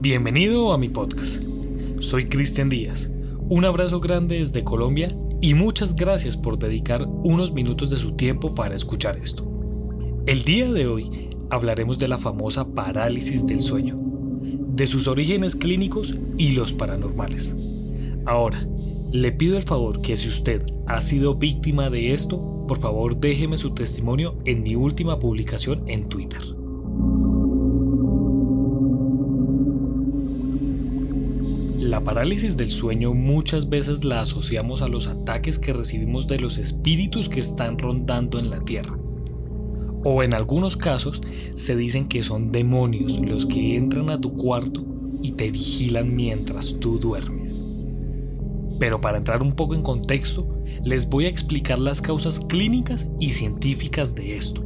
Bienvenido a mi podcast. Soy Cristian Díaz. Un abrazo grande desde Colombia y muchas gracias por dedicar unos minutos de su tiempo para escuchar esto. El día de hoy hablaremos de la famosa parálisis del sueño, de sus orígenes clínicos y los paranormales. Ahora, le pido el favor que si usted ha sido víctima de esto, por favor déjeme su testimonio en mi última publicación en Twitter. Parálisis del sueño muchas veces la asociamos a los ataques que recibimos de los espíritus que están rondando en la Tierra. O en algunos casos se dicen que son demonios los que entran a tu cuarto y te vigilan mientras tú duermes. Pero para entrar un poco en contexto, les voy a explicar las causas clínicas y científicas de esto.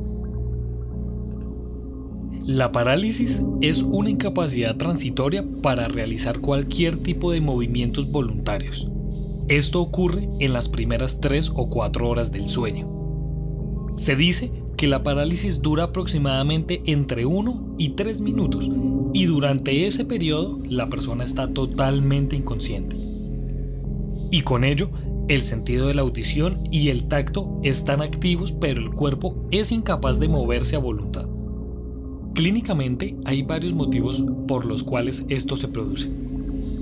La parálisis es una incapacidad transitoria para realizar cualquier tipo de movimientos voluntarios. Esto ocurre en las primeras 3 o 4 horas del sueño. Se dice que la parálisis dura aproximadamente entre 1 y 3 minutos y durante ese periodo la persona está totalmente inconsciente. Y con ello, el sentido de la audición y el tacto están activos pero el cuerpo es incapaz de moverse a voluntad. Clínicamente hay varios motivos por los cuales esto se produce.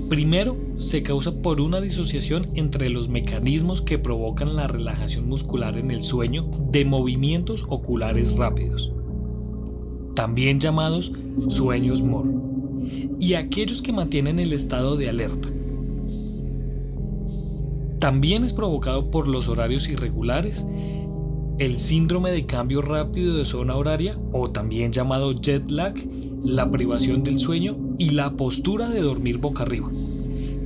Primero, se causa por una disociación entre los mecanismos que provocan la relajación muscular en el sueño de movimientos oculares rápidos, también llamados sueños MOR, y aquellos que mantienen el estado de alerta. También es provocado por los horarios irregulares el síndrome de cambio rápido de zona horaria o también llamado jet lag, la privación del sueño y la postura de dormir boca arriba.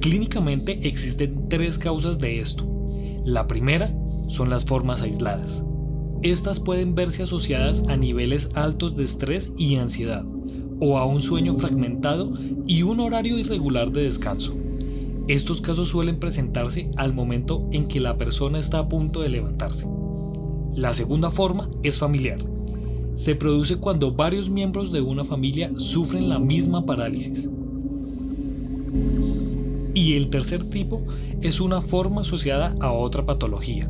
Clínicamente existen tres causas de esto. La primera son las formas aisladas. Estas pueden verse asociadas a niveles altos de estrés y ansiedad, o a un sueño fragmentado y un horario irregular de descanso. Estos casos suelen presentarse al momento en que la persona está a punto de levantarse. La segunda forma es familiar. Se produce cuando varios miembros de una familia sufren la misma parálisis. Y el tercer tipo es una forma asociada a otra patología.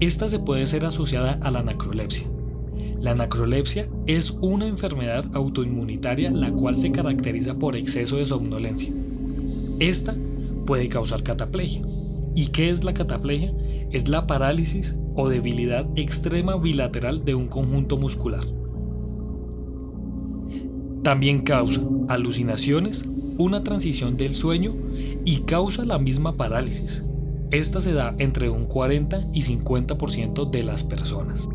Esta se puede ser asociada a la nacrolepsia. La nacrolepsia es una enfermedad autoinmunitaria la cual se caracteriza por exceso de somnolencia. Esta puede causar cataplegia. ¿Y qué es la cataplegia? Es la parálisis o debilidad extrema bilateral de un conjunto muscular. También causa alucinaciones, una transición del sueño y causa la misma parálisis. Esta se da entre un 40 y 50% de las personas.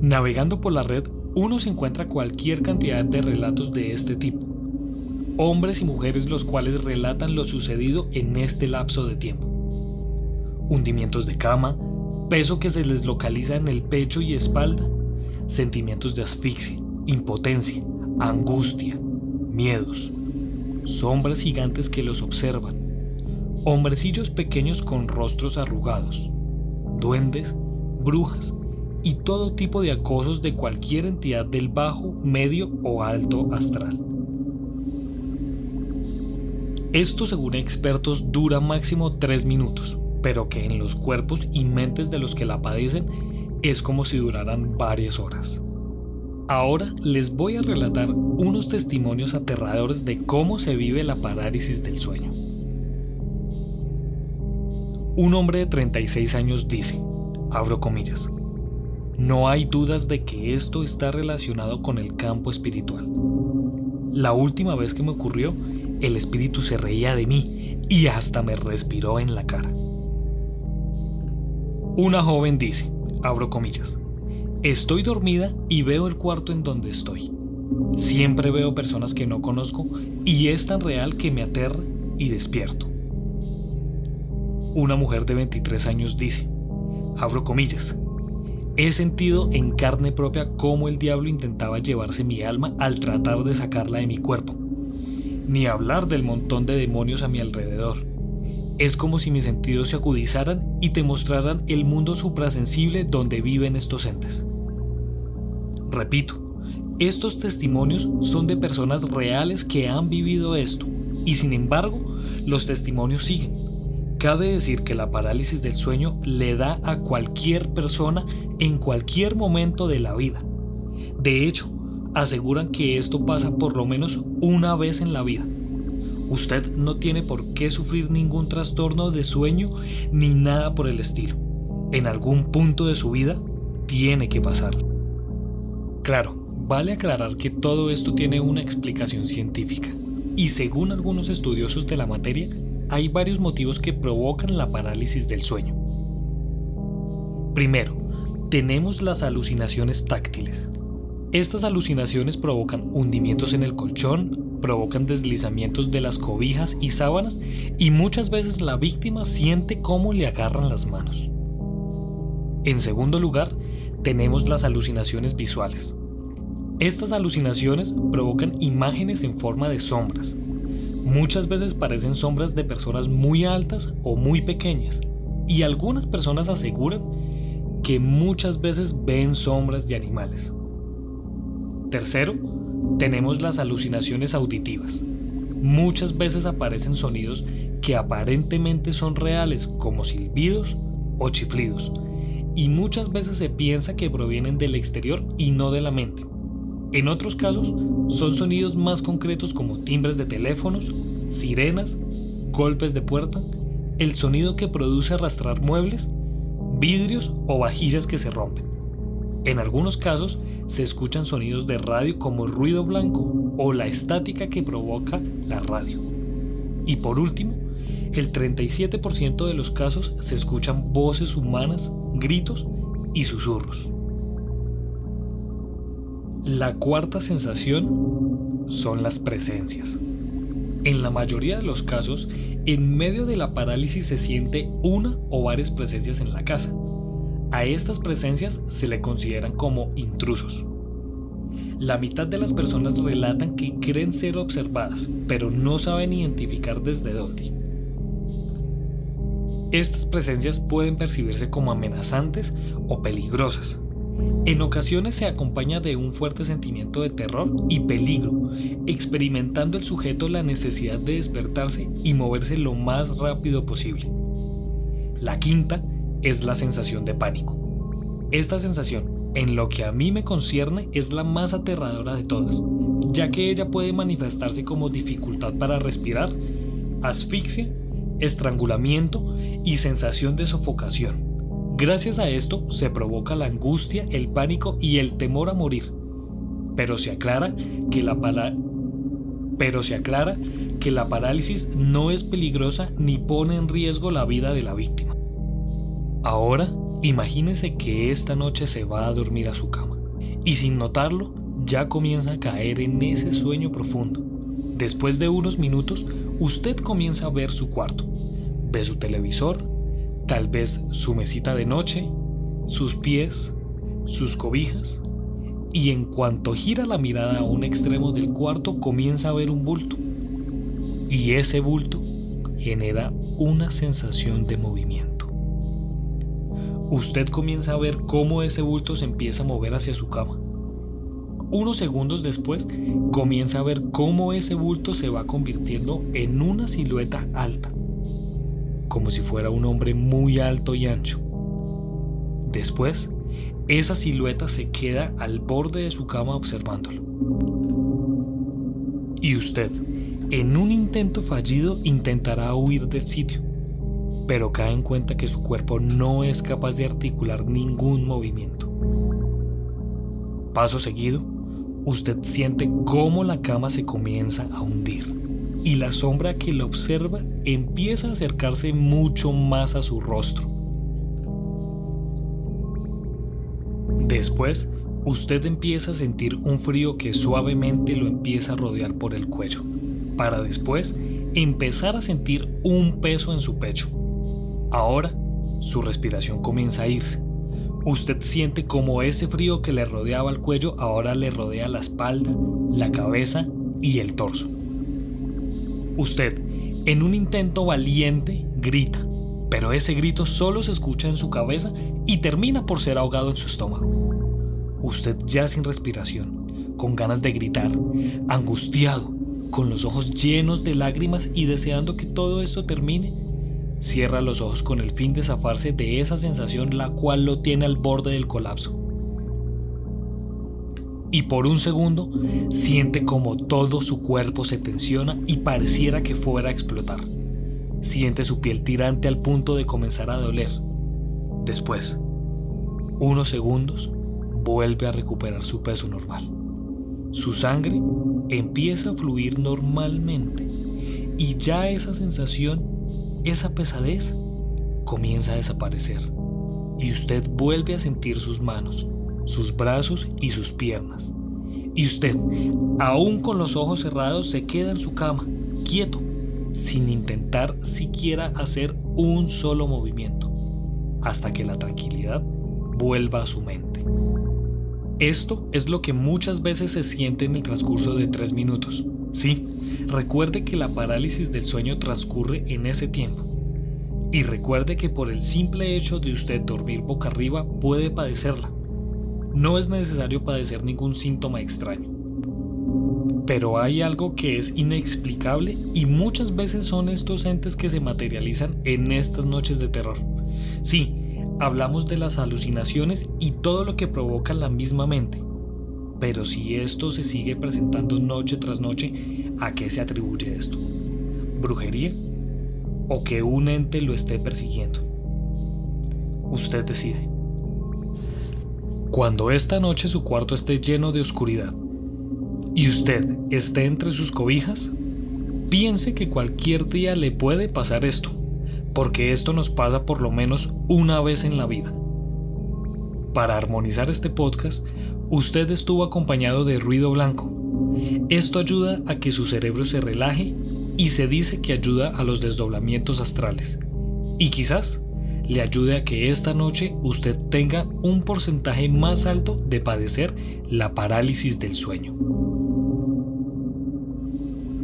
Navegando por la red, uno se encuentra cualquier cantidad de relatos de este tipo. Hombres y mujeres los cuales relatan lo sucedido en este lapso de tiempo hundimientos de cama, peso que se les localiza en el pecho y espalda, sentimientos de asfixia, impotencia, angustia, miedos, sombras gigantes que los observan, hombrecillos pequeños con rostros arrugados, duendes, brujas y todo tipo de acosos de cualquier entidad del bajo, medio o alto astral. Esto según expertos dura máximo 3 minutos, pero que en los cuerpos y mentes de los que la padecen es como si duraran varias horas. Ahora les voy a relatar unos testimonios aterradores de cómo se vive la parálisis del sueño. Un hombre de 36 años dice, abro comillas, no hay dudas de que esto está relacionado con el campo espiritual. La última vez que me ocurrió, el espíritu se reía de mí y hasta me respiró en la cara. Una joven dice, abro comillas, estoy dormida y veo el cuarto en donde estoy. Siempre veo personas que no conozco y es tan real que me aterra y despierto. Una mujer de 23 años dice, abro comillas, he sentido en carne propia cómo el diablo intentaba llevarse mi alma al tratar de sacarla de mi cuerpo. Ni hablar del montón de demonios a mi alrededor es como si mis sentidos se acudizaran y te mostraran el mundo suprasensible donde viven estos entes. Repito, Estos testimonios son de personas reales que han vivido esto y sin embargo los testimonios siguen. Cabe decir que la parálisis del sueño le da a cualquier persona en cualquier momento de la vida. De hecho, aseguran que esto pasa por lo menos una vez en la vida. Usted no tiene por qué sufrir ningún trastorno de sueño ni nada por el estilo. En algún punto de su vida tiene que pasar. Claro, vale aclarar que todo esto tiene una explicación científica y según algunos estudiosos de la materia, hay varios motivos que provocan la parálisis del sueño. Primero, tenemos las alucinaciones táctiles. Estas alucinaciones provocan hundimientos en el colchón, provocan deslizamientos de las cobijas y sábanas y muchas veces la víctima siente cómo le agarran las manos. En segundo lugar, tenemos las alucinaciones visuales. Estas alucinaciones provocan imágenes en forma de sombras. Muchas veces parecen sombras de personas muy altas o muy pequeñas, y algunas personas aseguran que muchas veces ven sombras de animales. Tercero, tenemos las alucinaciones auditivas. Muchas veces aparecen sonidos que aparentemente son reales, como silbidos o chiflidos, y muchas veces se piensa que provienen del exterior y no de la mente. En otros casos, son sonidos más concretos como timbres de teléfonos, sirenas, golpes de puerta, el sonido que produce arrastrar muebles, vidrios o vajillas que se rompen. En algunos casos, se escuchan sonidos de radio como ruido blanco o la estática que provoca la radio. Y por último, el 37% de los casos se escuchan voces humanas, gritos y susurros. La cuarta sensación son las presencias. En la mayoría de los casos, en medio de la parálisis se siente una o varias presencias en la casa. A estas presencias se le consideran como intrusos. La mitad de las personas relatan que creen ser observadas, pero no saben identificar desde dónde. Estas presencias pueden percibirse como amenazantes o peligrosas, en ocasiones se acompaña de un fuerte sentimiento de terror y peligro, experimentando el sujeto la necesidad de despertarse y moverse lo más rápido posible. La quinta es la sensación de pánico. Esta sensación, en lo que a mí me concierne, es la más aterradora de todas, ya que ella puede manifestarse como dificultad para respirar, asfixia, estrangulamiento y sensación de sofocación. Gracias a esto se provoca la angustia, el pánico y el temor a morir. Pero se aclara que la pero se aclara que la parálisis no es peligrosa ni pone en riesgo la vida de la víctima. Ahora, imagínese que esta noche se va a dormir a su cama y sin notarlo ya comienza a caer en ese sueño profundo. Después de unos minutos, usted comienza a ver su cuarto, ve su televisor, tal vez su mesita de noche, sus pies, sus cobijas, y en cuanto gira la mirada a un extremo del cuarto comienza a ver un bulto, y ese bulto genera una sensación de movimiento. Usted comienza a ver cómo ese bulto se empieza a mover hacia su cama. Unos segundos después comienza a ver cómo ese bulto se va convirtiendo en una silueta alta como si fuera un hombre muy alto y ancho. Después, esa silueta se queda al borde de su cama observándolo. Y usted, en un intento fallido, intentará huir del sitio, pero cae en cuenta que su cuerpo no es capaz de articular ningún movimiento. Paso seguido, usted siente cómo la cama se comienza a hundir y la sombra que lo observa empieza a acercarse mucho más a su rostro. Después, usted empieza a sentir un frío que suavemente lo empieza a rodear por el cuello, para después empezar a sentir un peso en su pecho. Ahora, su respiración comienza a irse. Usted siente como ese frío que le rodeaba el cuello ahora le rodea la espalda, la cabeza y el torso. Usted, en un intento valiente, grita, pero ese grito solo se escucha en su cabeza y termina por ser ahogado en su estómago. Usted ya sin respiración, con ganas de gritar, angustiado, con los ojos llenos de lágrimas y deseando que todo esto termine, cierra los ojos con el fin de zafarse de esa sensación la cual lo tiene al borde del colapso. Y por un segundo siente como todo su cuerpo se tensiona y pareciera que fuera a explotar. Siente su piel tirante al punto de comenzar a doler. Después, unos segundos, vuelve a recuperar su peso normal. Su sangre empieza a fluir normalmente y ya esa sensación, esa pesadez, comienza a desaparecer y usted vuelve a sentir sus manos, sus brazos y sus piernas. Y usted, aún con los ojos cerrados, se queda en su cama, quieto, sin intentar siquiera hacer un solo movimiento, hasta que la tranquilidad vuelva a su mente. Esto es lo que muchas veces se siente en el transcurso de tres minutos. Sí, recuerde que la parálisis del sueño transcurre en ese tiempo. Y recuerde que por el simple hecho de usted dormir boca arriba puede padecerla. No es necesario padecer ningún síntoma extraño. Pero hay algo que es inexplicable y muchas veces son estos entes que se materializan en estas noches de terror. Sí, hablamos de las alucinaciones y todo lo que provoca la misma mente. Pero si esto se sigue presentando noche tras noche, ¿a qué se atribuye esto? ¿Brujería? ¿O que un ente lo esté persiguiendo? Usted decide. Cuando esta noche su cuarto esté lleno de oscuridad y usted esté entre sus cobijas, piense que cualquier día le puede pasar esto porque esto nos pasa por lo menos una vez en la vida. Para armonizar este podcast, usted estuvo acompañado de ruido blanco. Esto ayuda a que su cerebro se relaje y se dice que ayuda a los desdoblamientos astrales. Y quizás le ayude a que esta noche usted tenga un porcentaje más alto de padecer la parálisis del sueño.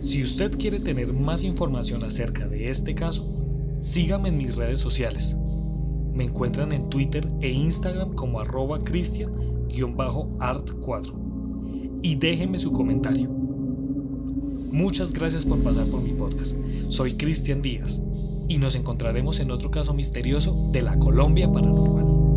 Si usted quiere tener más información acerca de este caso, Síganme en mis redes sociales. Me encuentran en Twitter e Instagram como arroba cristian-art4 y déjenme su comentario. Muchas gracias por pasar por mi podcast. Soy Cristian Díaz y nos encontraremos en otro caso misterioso de la Colombia Paranormal.